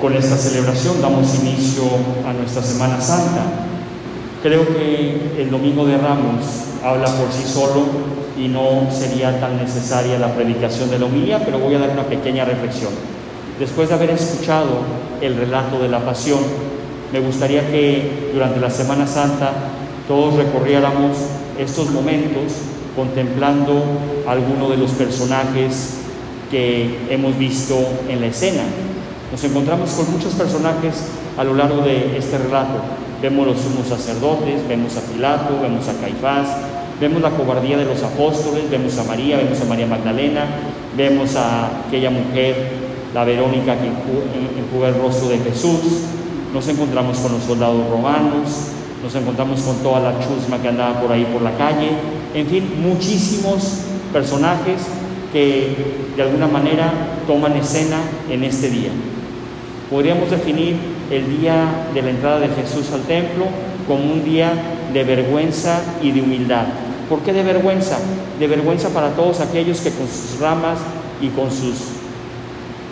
Con esta celebración damos inicio a nuestra Semana Santa. Creo que el Domingo de Ramos habla por sí solo y no sería tan necesaria la predicación de la homilía, pero voy a dar una pequeña reflexión. Después de haber escuchado el relato de la pasión, me gustaría que durante la Semana Santa todos recorriéramos estos momentos contemplando alguno de los personajes que hemos visto en la escena. Nos encontramos con muchos personajes a lo largo de este relato. Vemos los sumos sacerdotes, vemos a Pilato, vemos a Caifás, vemos la cobardía de los apóstoles, vemos a María, vemos a María Magdalena, vemos a aquella mujer, la Verónica que enjuga el rostro de Jesús, nos encontramos con los soldados romanos, nos encontramos con toda la chusma que andaba por ahí por la calle, en fin, muchísimos personajes que de alguna manera toman escena en este día. Podríamos definir el día de la entrada de Jesús al templo como un día de vergüenza y de humildad. ¿Por qué de vergüenza? De vergüenza para todos aquellos que con sus ramas y con sus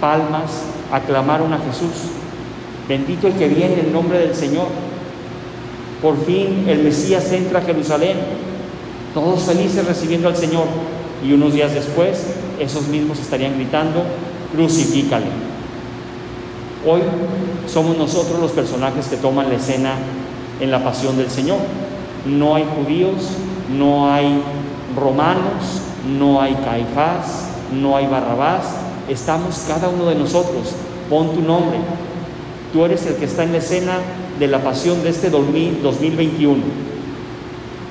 palmas aclamaron a Jesús. Bendito el que viene en nombre del Señor. Por fin el Mesías entra a Jerusalén. Todos felices recibiendo al Señor. Y unos días después, esos mismos estarían gritando, crucifícale. Hoy somos nosotros los personajes que toman la escena en la pasión del Señor. No hay judíos, no hay romanos, no hay Caifás, no hay Barrabás. Estamos cada uno de nosotros. Pon tu nombre. Tú eres el que está en la escena de la pasión de este 2021.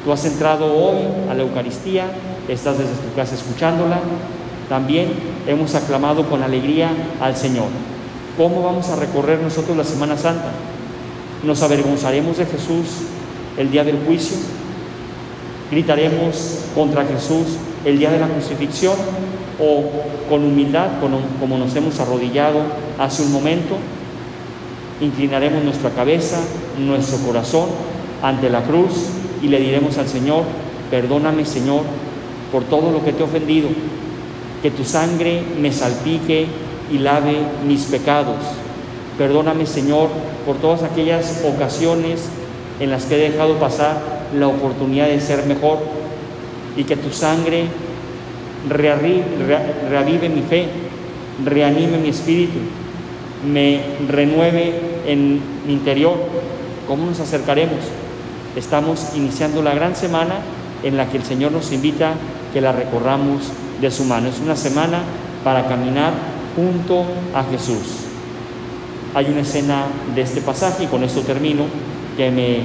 Tú has entrado hoy a la Eucaristía, estás desde tu casa escuchándola. También hemos aclamado con alegría al Señor. ¿Cómo vamos a recorrer nosotros la Semana Santa? ¿Nos avergonzaremos de Jesús el día del juicio? ¿Gritaremos contra Jesús el día de la crucifixión? ¿O con humildad, como nos hemos arrodillado hace un momento, inclinaremos nuestra cabeza, nuestro corazón ante la cruz y le diremos al Señor, perdóname Señor por todo lo que te he ofendido, que tu sangre me salpique y lave mis pecados. Perdóname, Señor, por todas aquellas ocasiones en las que he dejado pasar la oportunidad de ser mejor y que tu sangre reavive mi fe, reanime mi espíritu, me renueve en mi interior. ¿Cómo nos acercaremos? Estamos iniciando la gran semana en la que el Señor nos invita que la recorramos de su mano. Es una semana para caminar junto a Jesús. Hay una escena de este pasaje, y con esto termino, que me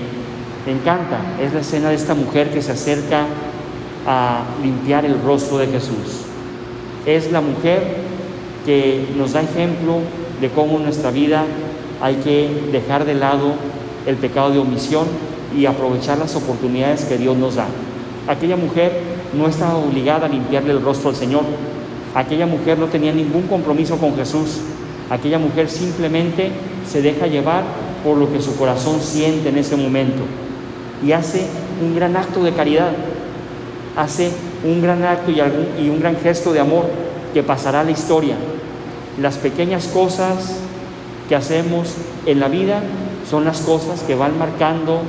encanta. Es la escena de esta mujer que se acerca a limpiar el rostro de Jesús. Es la mujer que nos da ejemplo de cómo en nuestra vida hay que dejar de lado el pecado de omisión y aprovechar las oportunidades que Dios nos da. Aquella mujer no estaba obligada a limpiarle el rostro al Señor, Aquella mujer no tenía ningún compromiso con Jesús. Aquella mujer simplemente se deja llevar por lo que su corazón siente en ese momento y hace un gran acto de caridad, hace un gran acto y, un gran gesto de amor que pasará a la historia. Las pequeñas cosas que hacemos en la vida son las cosas que van marcando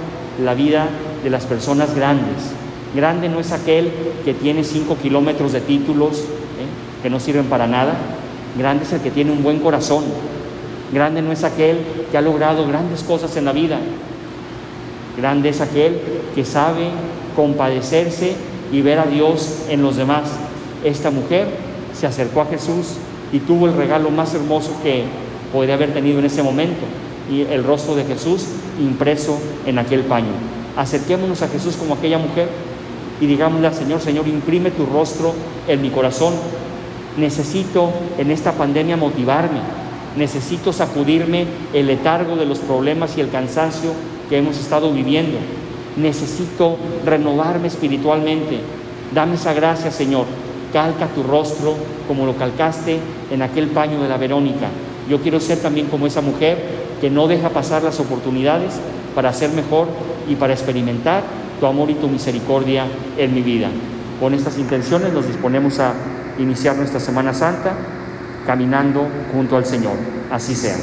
la vida de las personas grandes. Grande no es aquel que tiene cinco kilómetros de títulos, que no sirven para nada. Grande es el que tiene un buen corazón. Grande no es aquel que ha logrado grandes cosas en la vida. Grande es aquel que sabe compadecerse y ver a Dios en los demás. Esta mujer se acercó a Jesús y tuvo el regalo más hermoso que podría haber tenido en ese momento, y el rostro de Jesús impreso en aquel paño. Acerquémonos a Jesús como aquella mujer y digámosle Señor, Señor, imprime tu rostro en mi corazón Necesito en esta pandemia motivarme, necesito sacudirme el letargo de los problemas y el cansancio que hemos estado viviendo. Necesito renovarme espiritualmente. Dame esa gracia, Señor. Calca tu rostro como lo calcaste en aquel paño de la Verónica. Yo quiero ser también como esa mujer que no deja pasar las oportunidades para ser mejor y para experimentar tu amor y tu misericordia en mi vida. Con estas intenciones nos disponemos a iniciar nuestra Semana Santa caminando junto al Señor. Así sea.